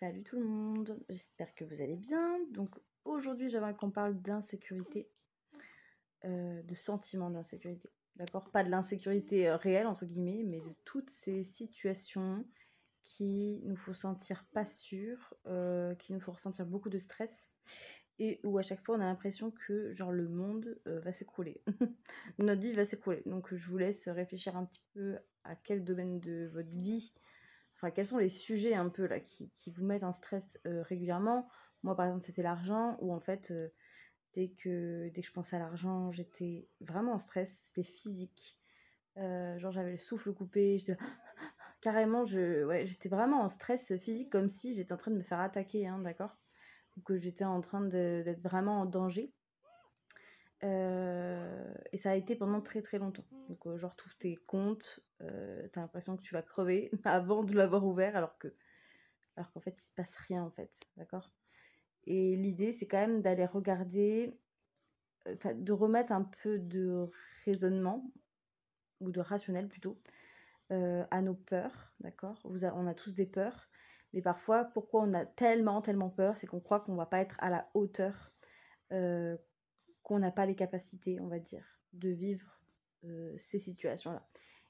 Salut tout le monde, j'espère que vous allez bien. Donc aujourd'hui j'aimerais qu'on parle d'insécurité, euh, de sentiments d'insécurité. D'accord? Pas de l'insécurité euh, réelle, entre guillemets, mais de toutes ces situations qui nous font sentir pas sûrs, euh, qui nous font ressentir beaucoup de stress et où à chaque fois on a l'impression que genre le monde va s'écrouler. Notre vie va s'écrouler. Donc je vous laisse réfléchir un petit peu à quel domaine de votre vie enfin, quels sont les sujets un peu là qui, qui vous mettent en stress euh, régulièrement? Moi, par exemple, c'était l'argent, où en fait, euh, dès, que, dès que je pensais à l'argent, j'étais vraiment en stress, c'était physique. Euh, genre, j'avais le souffle coupé, j'étais carrément, je, ouais, j'étais vraiment en stress physique, comme si j'étais en train de me faire attaquer, hein, d'accord? Ou que j'étais en train d'être vraiment en danger. Euh, ça a été pendant très très longtemps. Donc, euh, genre, tous tes comptes, euh, t'as l'impression que tu vas crever avant de l'avoir ouvert, alors que alors qu'en fait, il se passe rien, en fait. D'accord? Et l'idée, c'est quand même d'aller regarder, de remettre un peu de raisonnement, ou de rationnel plutôt, à nos peurs, d'accord? On a tous des peurs, mais parfois, pourquoi on a tellement, tellement peur, c'est qu'on croit qu'on va pas être à la hauteur qu'on n'a pas les capacités, on va dire, de vivre euh, ces situations-là.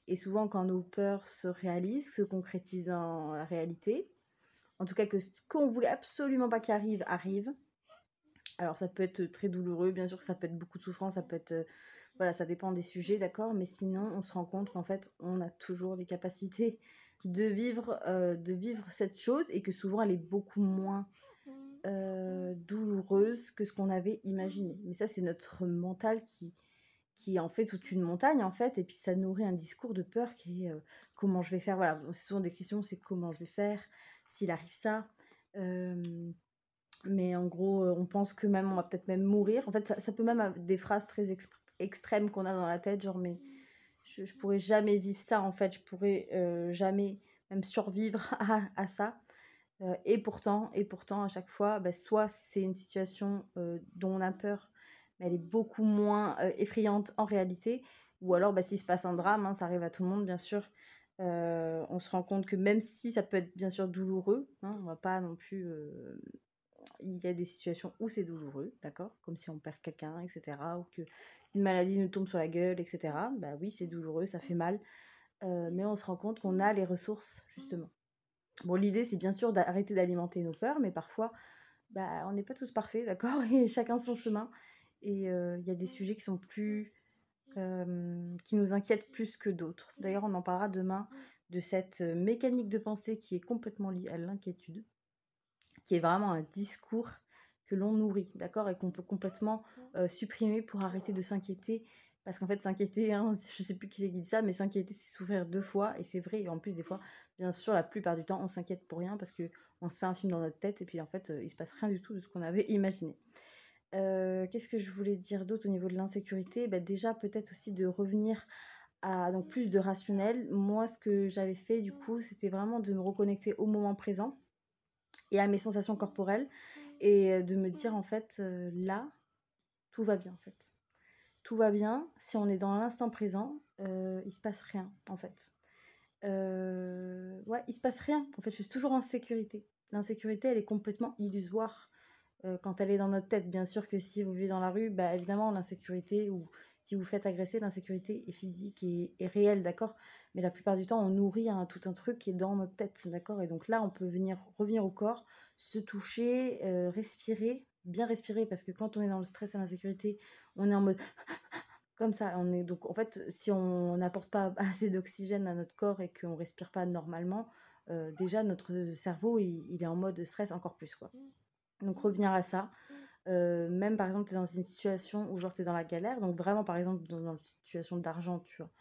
Et souvent, quand nos peurs se réalisent, se concrétisent dans la réalité, en tout cas que ce qu'on voulait absolument pas qu'il arrive, arrive. Alors ça peut être très douloureux, bien sûr ça peut être beaucoup de souffrance, ça peut être... Euh, voilà, ça dépend des sujets, d'accord Mais sinon, on se rend compte qu'en fait, on a toujours les capacités de vivre, euh, de vivre cette chose et que souvent elle est beaucoup moins douloureuse que ce qu'on avait imaginé. Mais ça, c'est notre mental qui, qui en fait toute une montagne, en fait, et puis ça nourrit un discours de peur qui est euh, comment je vais faire. Voilà, c'est souvent des questions, c'est comment je vais faire, s'il arrive ça. Euh, mais en gros, on pense que même on va peut-être même mourir. En fait, ça, peut même avoir des phrases très extrêmes qu'on a dans la tête, genre, mais je, je pourrais jamais vivre ça, en fait, je pourrais jamais même survivre à, à ça. Euh, et pourtant, et pourtant, à chaque fois, bah, soit c'est une situation euh, dont on a peur, mais elle est beaucoup moins euh, effrayante en réalité, ou alors bah, s'il se passe un drame, hein, ça arrive à tout le monde bien sûr, on se rend compte que même si ça peut être bien sûr douloureux, hein, on va pas non plus... il y a des situations où c'est douloureux, d'accord? Comme si on perd quelqu'un, etc. Ou que une maladie nous tombe sur la gueule, etc. Bah oui, c'est douloureux, ça fait mal. mais on se rend compte qu'on a les ressources, justement. Bon, l'idée, c'est bien sûr d'arrêter d'alimenter nos peurs, mais parfois, bah, on n'est pas tous parfaits, d'accord? Et chacun son chemin. Et il y a des sujets qui sont plus. Qui nous inquiètent plus que d'autres. D'ailleurs, on en parlera demain de cette mécanique de pensée qui est complètement liée à l'inquiétude, qui est vraiment un discours que l'on nourrit, d'accord Et qu'on peut complètement supprimer pour arrêter de s'inquiéter parce qu'en fait, s'inquiéter, hein, je sais plus qui c'est qui dit ça, mais s'inquiéter, c'est souffrir deux fois. Et c'est vrai. Et en plus, des fois, bien sûr, la plupart du temps, on s'inquiète pour rien parce qu'on se fait un film dans notre tête et puis en fait, il se passe rien du tout de ce qu'on avait imaginé. Euh, qu'est-ce que je voulais dire d'autre au niveau de l'insécurité? Bah, Déjà, peut-être aussi de revenir à donc, plus de rationnel. Moi, ce que j'avais fait, du coup, c'était vraiment de me reconnecter au moment présent et à mes sensations corporelles et euh, de me dire, en fait, là, tout va bien, en fait tout va bien, si on est dans l'instant présent, euh, il se passe rien en fait. Euh, ouais, il se passe rien. En fait, je suis toujours en sécurité. L'insécurité, elle est complètement illusoire euh, quand elle est dans notre tête. Bien sûr que si vous vivez dans la rue, bah évidemment l'insécurité ou si vous faites agresser, l'insécurité est physique et, est réelle, d'accord? Mais la plupart du temps, on nourrit tout un truc qui est dans notre tête, d'accord? Et donc là, on peut venir revenir au corps, se toucher, respirer, bien respirer parce que quand on est dans le stress et l'insécurité, on est en mode comme ça. On est donc en fait, si on n'apporte pas assez d'oxygène à notre corps et qu'on respire pas normalement, euh, déjà notre cerveau il, est en mode stress encore plus quoi. Donc revenir à ça. Euh, même par exemple, tu es dans une situation où genre tu es dans la galère, donc vraiment par exemple dans, une situation d'argent, tu vois,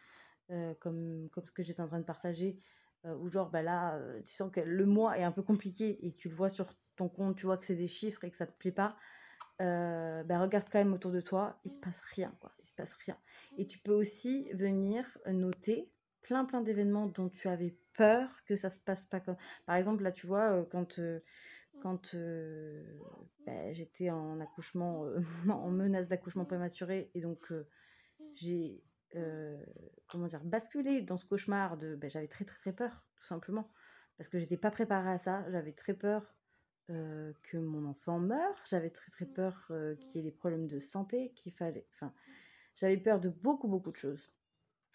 euh, comme, comme ce que j'étais en train de partager, où genre bah là tu sens que le mois est un peu compliqué et tu le vois sur ton compte, tu vois que c'est des chiffres et que ça te plaît pas, euh, bah, regarde quand même autour de toi, il se passe rien, quoi. Il se passe rien. Et tu peux aussi venir noter plein plein d'événements dont tu avais peur que ça se passe pas comme. Par exemple, là, tu vois, euh, quand bah, j'étais en accouchement, en menace d'accouchement prématuré, et donc j'ai comment dire basculé dans ce cauchemar de, bah, j'avais très très très peur, tout simplement, parce que j'étais pas préparée à ça, j'avais très peur que mon enfant meure. J'avais très très peur qu'il y ait des problèmes de santé, qu'il fallait... Enfin, j'avais peur de beaucoup beaucoup de choses.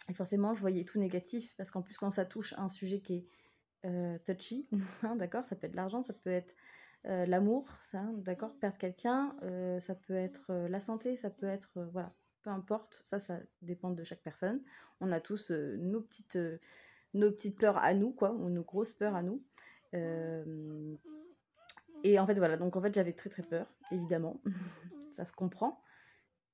Et forcément, je voyais tout négatif, parce qu'en plus, quand ça touche un sujet qui est touchy, hein, d'accord, ça peut être l'argent, ça peut être l'amour, ça, d'accord, perdre quelqu'un, ça peut être la santé, ça peut être, voilà, peu importe, ça, ça dépend de chaque personne. On a tous nos petites nos petites peurs à nous, quoi, ou nos grosses peurs à nous. Euh, et en fait, voilà, donc en fait, j'avais très très peur, évidemment, ça se comprend.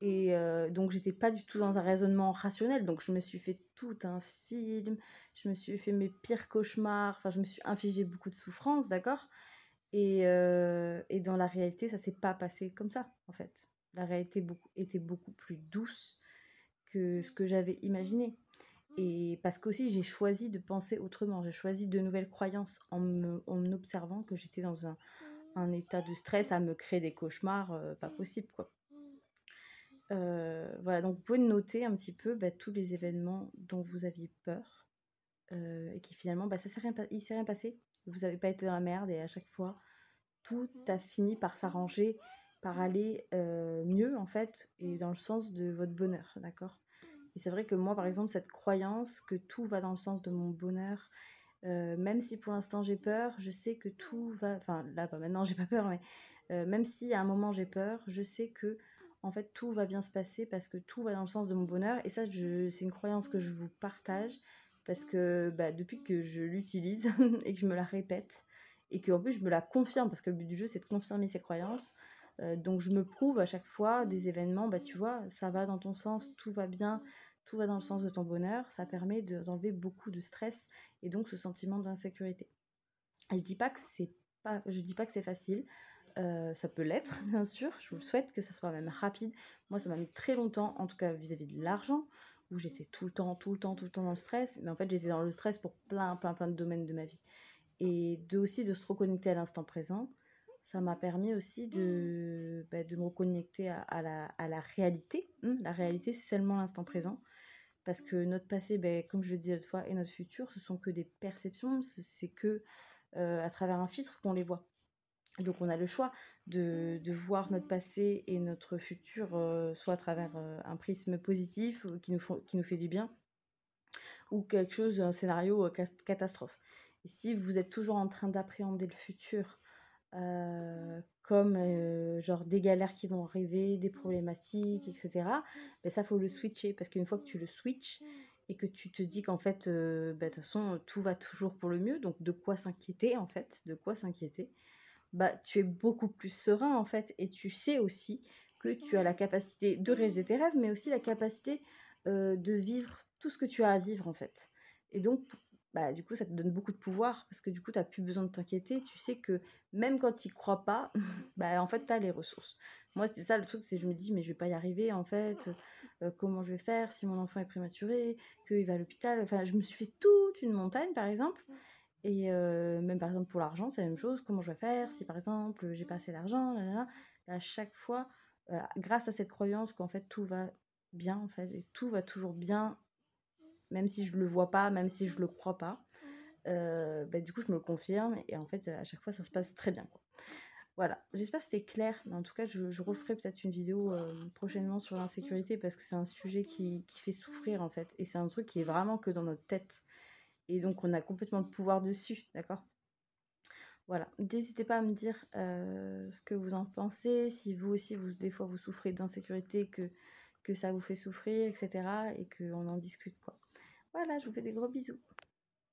Et euh, donc, j'étais pas du tout dans un raisonnement rationnel, donc je me suis fait tout un film, je me suis fait mes pires cauchemars, enfin, je me suis infligé beaucoup de souffrance, d'accord? Et, euh, et, dans la réalité, ça s'est pas passé comme ça, en fait. La réalité était beaucoup plus douce que ce que j'avais imaginé. Et parce qu'aussi j'ai choisi de penser autrement, j'ai choisi de nouvelles croyances en me, en observant que j'étais dans un, un, état de stress à me créer des cauchemars euh, pas possible quoi. Euh, voilà, donc vous pouvez noter un petit peu bah, tous les événements dont vous aviez peur euh, et qui finalement, bah, ça s'est rien, il s'est rien passé. Vous n'avez pas été dans la merde et à chaque fois, tout a fini par s'arranger, par aller mieux en fait et dans le sens de votre bonheur, d'accord? Et c'est vrai que moi, par exemple, cette croyance que tout va dans le sens de mon bonheur, euh, même si pour l'instant j'ai peur, je sais que tout va. Enfin, là, pas maintenant, j'ai pas peur, mais euh, même si à un moment j'ai peur, je sais que en fait tout va bien se passer parce que tout va dans le sens de mon bonheur. Et ça, c'est une croyance que je vous partage parce que bah, depuis que je l'utilise et que je me la répète et qu'en plus je me la confirme parce que le but du jeu c'est de confirmer ces croyances. Euh, donc je me prouve à chaque fois des événements, bah tu vois, ça va dans ton sens, tout va bien, tout va dans le sens de ton bonheur, ça permet d'enlever beaucoup de stress et donc ce sentiment d'insécurité. je dis pas que c'est pas, je dis pas que c'est facile, euh, ça peut l'être bien sûr, je vous souhaite que ça soit même rapide. Moi ça m'a mis très longtemps, en tout cas vis-à-vis de l'argent, où j'étais tout le temps, tout le temps, tout le temps dans le stress, mais en fait j'étais dans le stress pour plein, plein, plein de domaines de ma vie. Et de aussi de se reconnecter à l'instant présent, ça m'a permis aussi de, bah, me reconnecter à, la, réalité. Hein. La réalité, c'est seulement l'instant présent. Parce que notre passé, bah, comme je le disais l'autre fois, et notre futur, ce sont que des perceptions, c'est que euh, à travers un filtre qu'on les voit. Donc on a le choix de, voir notre passé et notre futur euh, soit à travers euh, un prisme positif qui nous, qui nous fait du bien, ou quelque chose, un scénario catastrophe. Si vous êtes toujours en train d'appréhender le futur euh, comme euh, genre des galères qui vont arriver, des problématiques, etc. Mais ça, faut le switcher parce qu'une fois que tu le switches et que tu te dis qu'en fait, euh, bah, de toute façon, tout va toujours pour le mieux, donc de quoi s'inquiéter en fait, de quoi s'inquiéter, bah tu es beaucoup plus serein en fait et tu sais aussi que tu as la capacité de réaliser tes rêves, mais aussi la capacité de vivre tout ce que tu as à vivre en fait. Et donc, bah, du coup, ça te donne beaucoup de pouvoir parce que du coup, tu n'as plus besoin de t'inquiéter. Tu sais que même quand tu crois pas, bah, en fait, tu as les ressources. Moi, c'était ça le truc, c'est je me dis, mais je vais pas y arriver, en fait. Euh, comment je vais faire si mon enfant est prématuré, qu'il va à l'hôpital? Enfin, je me suis fait toute une montagne, par exemple. Et euh, même par exemple pour l'argent, c'est la même chose. Comment je vais faire si par exemple j'ai pas assez d'argent bah, À chaque fois, euh, grâce à cette croyance qu'en fait tout va bien, en fait, et tout va toujours bien même si je le vois pas, même si je le crois pas. Euh, bah, du coup, je me le confirme et en fait, à chaque fois, ça se passe très bien. Voilà, j'espère que c'était clair, mais en tout cas, je, referai peut-être une vidéo prochainement sur l'insécurité parce que c'est un sujet qui, fait souffrir en fait, et c'est un truc qui est vraiment que dans notre tête, et donc on a complètement le pouvoir dessus, d'accord? Voilà, n'hésitez pas à me dire euh, ce que vous en pensez, si vous aussi, vous, des fois, vous souffrez d'insécurité, que, que ça vous fait souffrir, etc., et qu'on en discute quoi. Voilà, je vous fais des gros bisous.